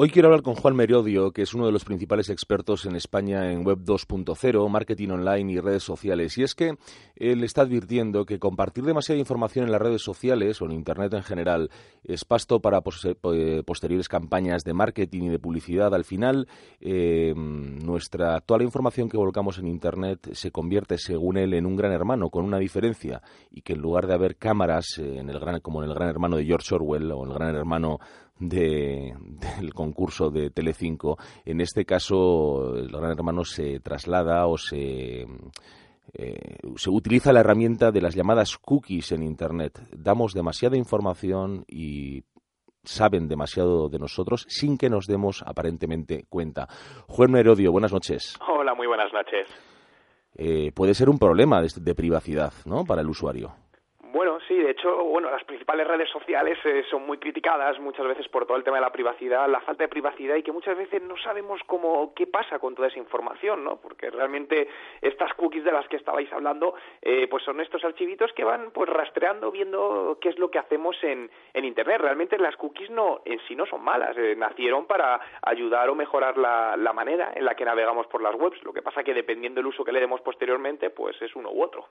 Hoy quiero hablar con Juan Merodio, que es uno de los principales expertos en España en Web 2.0, marketing online y redes sociales. Y es que él está advirtiendo que compartir demasiada información en las redes sociales o en Internet en general es pasto para eh, posteriores campañas de marketing y de publicidad. Al final, eh, nuestra la información que volcamos en Internet se convierte, según él, en un gran hermano, con una diferencia, y que en lugar de haber cámaras eh, en el gran, como en el gran hermano de George Orwell o en el gran hermano de, del concurso de Telecinco. En este caso, el Gran Hermano se traslada o se, eh, se utiliza la herramienta de las llamadas cookies en Internet. Damos demasiada información y saben demasiado de nosotros sin que nos demos aparentemente cuenta. Juan Herodio, buenas noches. Hola, muy buenas noches. Eh, puede ser un problema de, de privacidad, ¿no? Para el usuario. Bueno, las principales redes sociales eh, son muy criticadas muchas veces por todo el tema de la privacidad, la falta de privacidad y que muchas veces no sabemos cómo qué pasa con toda esa información, ¿no? Porque realmente estas cookies de las que estabais hablando, eh, pues son estos archivitos que van pues rastreando, viendo qué es lo que hacemos en, en internet. Realmente las cookies no en sí no son malas, eh, nacieron para ayudar o mejorar la, la manera en la que navegamos por las webs. Lo que pasa que dependiendo del uso que le demos posteriormente, pues es uno u otro.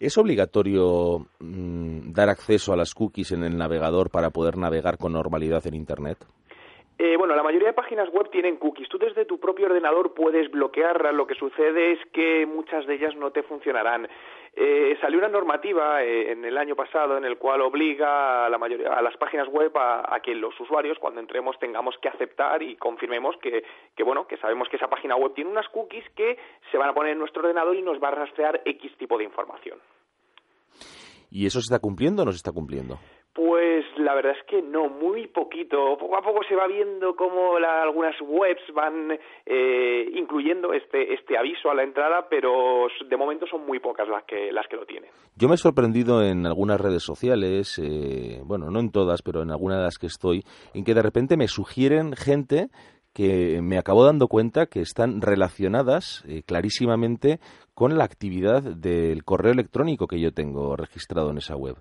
¿Es obligatorio mm, dar acceso a las cookies en el navegador para poder navegar con normalidad en Internet? Eh, bueno, la mayoría de páginas web tienen cookies. Tú desde tu propio ordenador puedes bloquearlas. Lo que sucede es que muchas de ellas no te funcionarán. Eh, salió una normativa eh, en el año pasado en el cual obliga a, la mayoría, a las páginas web a, que los usuarios cuando entremos tengamos que aceptar y confirmemos que, que, bueno que sabemos que esa página web tiene unas cookies que se van a poner en nuestro ordenador y nos va a rastrear X tipo de información. ¿Y eso se está cumpliendo o no se está cumpliendo? Pues la verdad es que no, muy poquito. Poco a poco se va viendo cómo algunas webs van eh, incluyendo este, este aviso a la entrada, pero de momento son muy pocas las que, las que lo tienen. Yo me he sorprendido en algunas redes sociales, eh, bueno, no en todas, pero en algunas de las que estoy, en que de repente me sugieren gente que me acabo dando cuenta que están relacionadas eh, clarísimamente con la actividad del correo electrónico que yo tengo registrado en esa web.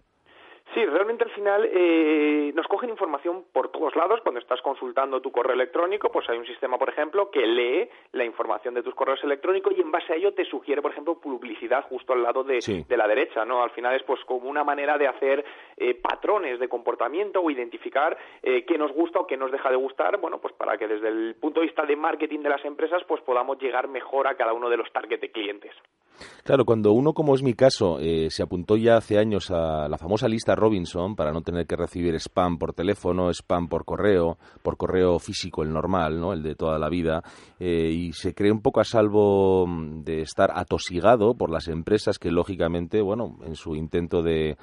Al final eh, nos cogen información por todos lados. Cuando estás consultando tu correo electrónico, pues hay un sistema, por ejemplo, que lee la información de tus correos electrónicos y en base a ello te sugiere, por ejemplo, publicidad justo al lado de, la derecha, ¿no? Al final es pues como una manera de hacer eh, patrones de comportamiento o identificar eh, qué nos gusta o qué nos deja de gustar, bueno, pues para que desde el punto de vista de marketing de las empresas, pues podamos llegar mejor a cada uno de los target de clientes. Claro, cuando uno, como es mi caso, eh, se apuntó ya hace años a la famosa lista Robinson para no tener que recibir spam por teléfono, spam por correo, por correo físico, el normal, ¿no? el de toda la vida, eh, y se cree un poco a salvo mm, de estar atosigado por las empresas que, lógicamente, bueno, en su intento de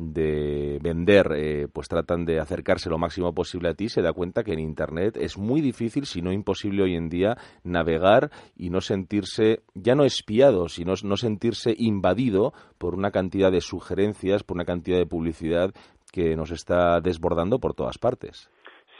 de vender, eh, pues tratan de acercarse lo máximo posible a ti, se da cuenta que en Internet es muy difícil, si no imposible hoy en día, navegar y no sentirse, ya no espiado, sino no sentirse invadido por una cantidad de sugerencias, por una cantidad de publicidad que nos está desbordando por todas partes.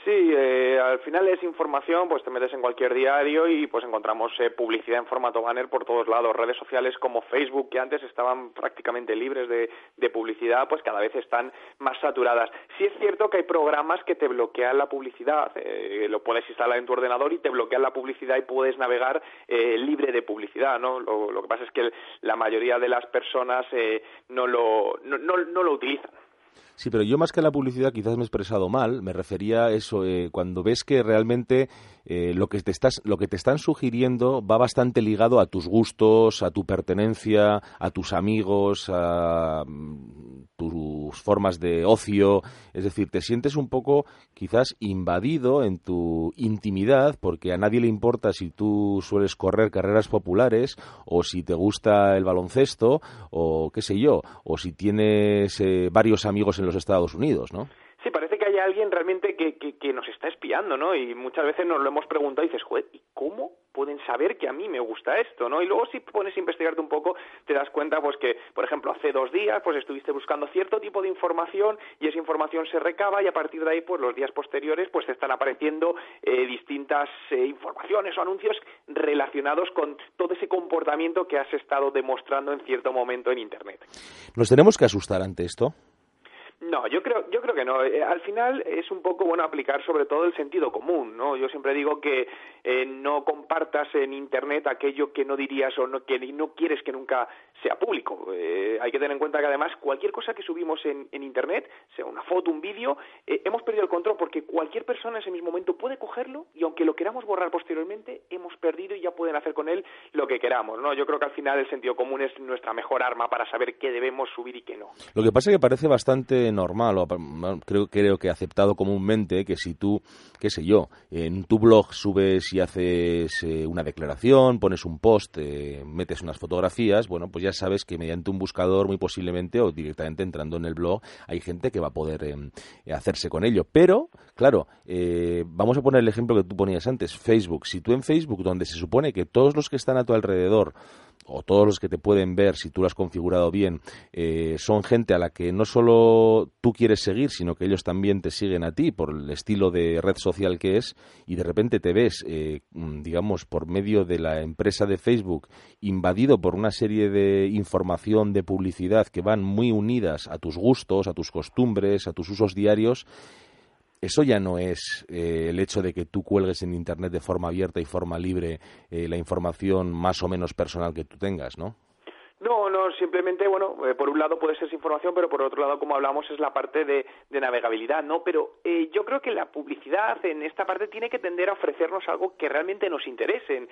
Sí, eh, al final es información, pues te metes en cualquier diario y pues encontramos eh, publicidad en formato banner por todos lados. Redes sociales como Facebook, que antes estaban prácticamente libres de, publicidad, pues cada vez están más saturadas. Sí es cierto que hay programas que te bloquean la publicidad, eh, lo puedes instalar en tu ordenador y te bloquean la publicidad y puedes navegar libre de publicidad, ¿no? Lo, que pasa es que la mayoría de las personas no, lo, no, no lo utilizan. Sí, pero yo más que la publicidad quizás me he expresado mal, me refería a eso, eh, cuando ves que realmente eh, lo, que te estás, lo que te están sugiriendo va bastante ligado a tus gustos, a tu pertenencia, a tus amigos, a tus formas de ocio, es decir, te sientes un poco quizás invadido en tu intimidad porque a nadie le importa si tú sueles correr carreras populares o si te gusta el baloncesto o qué sé yo, o si tienes eh, varios amigos en los Estados Unidos, ¿no? Sí, parece que hay alguien realmente que, que, nos está espiando, ¿no? Y muchas veces nos lo hemos preguntado y dices, joder, ¿y cómo pueden saber que a mí me gusta esto, ¿no? Y luego si pones a investigarte un poco, te das cuenta, pues que, por ejemplo, hace dos días, pues estuviste buscando cierto tipo de información y esa información se recaba y a partir de ahí, pues los días posteriores, pues te están apareciendo eh, distintas eh, informaciones o anuncios relacionados con todo ese comportamiento que has estado demostrando en cierto momento en Internet. ¿Nos tenemos que asustar ante esto? No, yo creo, yo creo que no. Eh, al final es un poco bueno aplicar sobre todo el sentido común, ¿no? Yo siempre digo que eh, no compartas en Internet aquello que no dirías o no, que no quieres que nunca sea público. Eh, hay que tener en cuenta que además cualquier cosa que subimos en, Internet, sea una foto, un vídeo, hemos perdido el control porque cualquier persona en ese mismo momento puede cogerlo y aunque lo queramos borrar posteriormente, hemos perdido y ya pueden hacer con él lo que queramos, ¿no? Yo creo que al final el sentido común es nuestra mejor arma para saber qué debemos subir y qué no. Lo que pasa es que parece bastante normal, o creo, creo que aceptado comúnmente, que si tú, qué sé yo, en tu blog subes y haces eh, una declaración, pones un post, eh, metes unas fotografías, bueno, pues ya sabes que mediante un buscador muy posiblemente o directamente entrando en el blog hay gente que va a poder em, hacerse con ello. Pero, claro, eh, vamos a poner el ejemplo que tú ponías antes, Facebook. Si tú en Facebook, donde se supone que todos los que están a tu alrededor o todos los que te pueden ver, si tú lo has configurado bien, eh, son gente a la que no solo tú quieres seguir, sino que ellos también te siguen a ti por el estilo de red social que es, y de repente te ves, eh, mm, digamos, por medio de la empresa de Facebook, invadido por una serie de información, de publicidad que van muy unidas a tus gustos, a tus costumbres, a tus usos diarios, eso ya no es eh, el hecho de que tú cuelgues en Internet de forma abierta y forma libre eh, la información más o menos personal que tú tengas, ¿no? No, no, simplemente, bueno, eh, por un lado puede ser información, pero por otro lado, como hablamos, es la parte de, navegabilidad, ¿no? Pero yo creo que la publicidad en esta parte tiene que tender a ofrecernos algo que realmente nos interese.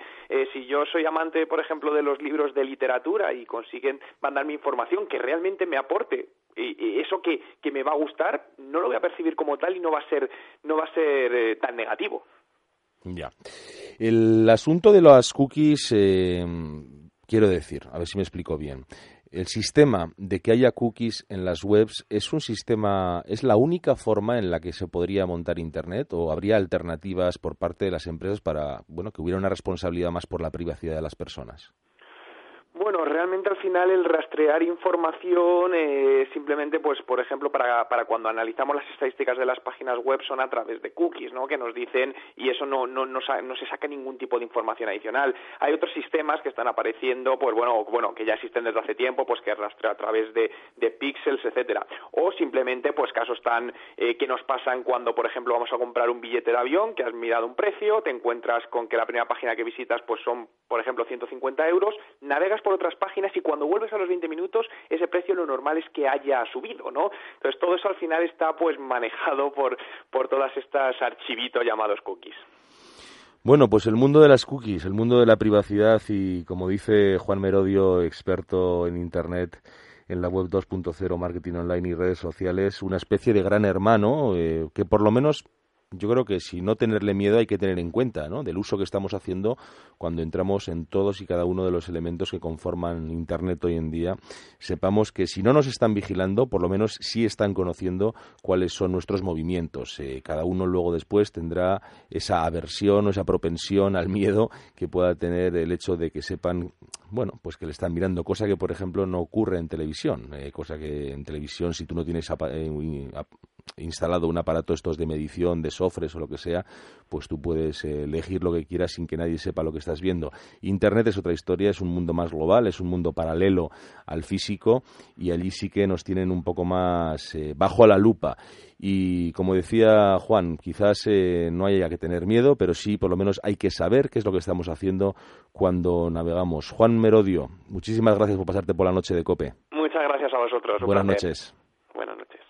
si yo soy amante, por ejemplo, de los libros de literatura y consiguen mandarme información que realmente me aporte eso que, que, me va a gustar no lo voy a percibir como tal y no va a ser no va a ser eh, tan negativo. Ya. El asunto de las cookies eh, quiero decir a ver si me explico bien. El sistema de que haya cookies en las webs es un sistema es la única forma en la que se podría montar internet o habría alternativas por parte de las empresas para bueno que hubiera una responsabilidad más por la privacidad de las personas bueno, realmente al final el rastrear información eh, simplemente, pues, por ejemplo, para, para cuando analizamos las estadísticas de las páginas web son a través de cookies, ¿no? Que nos dicen y eso no, no, no, no se saca ningún tipo de información adicional. Hay otros sistemas que están apareciendo, pues bueno, bueno, que ya existen desde hace tiempo, pues que rastrea a través de, de píxeles, etcétera. O simplemente, pues casos tan eh, que nos pasan cuando, por ejemplo, vamos a comprar un billete de avión, que has mirado un precio, te encuentras con que la primera página que visitas, pues son, por ejemplo, 150 euros, navegas por otras páginas y cuando vuelves a los 20 minutos ese precio lo normal es que haya subido, ¿no? Entonces todo eso al final está pues manejado por, por todas estas archivitos llamados cookies. Bueno, pues el mundo de las cookies, el mundo de la privacidad y como dice Juan Merodio, experto en Internet, en la web 2.0, marketing online y redes sociales, una especie de gran hermano eh, que por lo menos yo creo que si no tenerle miedo hay que tener en cuenta ¿no? del uso que estamos haciendo cuando entramos en todos y cada uno de los elementos que conforman Internet hoy en día. Sepamos que si no nos están vigilando, por lo menos sí están conociendo cuáles son nuestros movimientos. Eh, cada uno luego después tendrá esa aversión o esa propensión al miedo que pueda tener el hecho de que sepan, bueno, pues que le están mirando, cosa que por ejemplo no ocurre en televisión, eh, cosa que en televisión si tú no tienes eh, instalado un aparato estos de medición de sofres o lo que sea, pues tú puedes eh, elegir lo que quieras sin que nadie sepa lo que estás viendo. Internet es otra historia, es un mundo más global, es un mundo paralelo al físico y allí sí que nos tienen un poco más bajo la lupa. Y como decía Juan, quizás eh, no haya que tener miedo, pero sí por lo menos hay que saber qué es lo que estamos haciendo cuando navegamos. Juan Merodio, muchísimas gracias por pasarte por la noche de COPE. Muchas gracias a vosotros. Buenas noches. Buenas noches.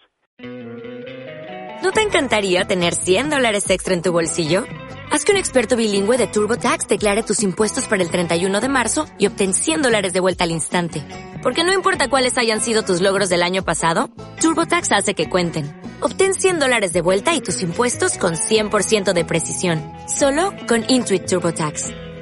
¿No te encantaría tener 100 dólares extra en tu bolsillo? Haz que un experto bilingüe de TurboTax declare tus impuestos para el 31 de marzo y obtén 100 dólares de vuelta al instante. Porque no importa cuáles hayan sido tus logros del año pasado, TurboTax hace que cuenten. Obtén 100 dólares de vuelta y tus impuestos con 100% de precisión. Solo con Intuit TurboTax.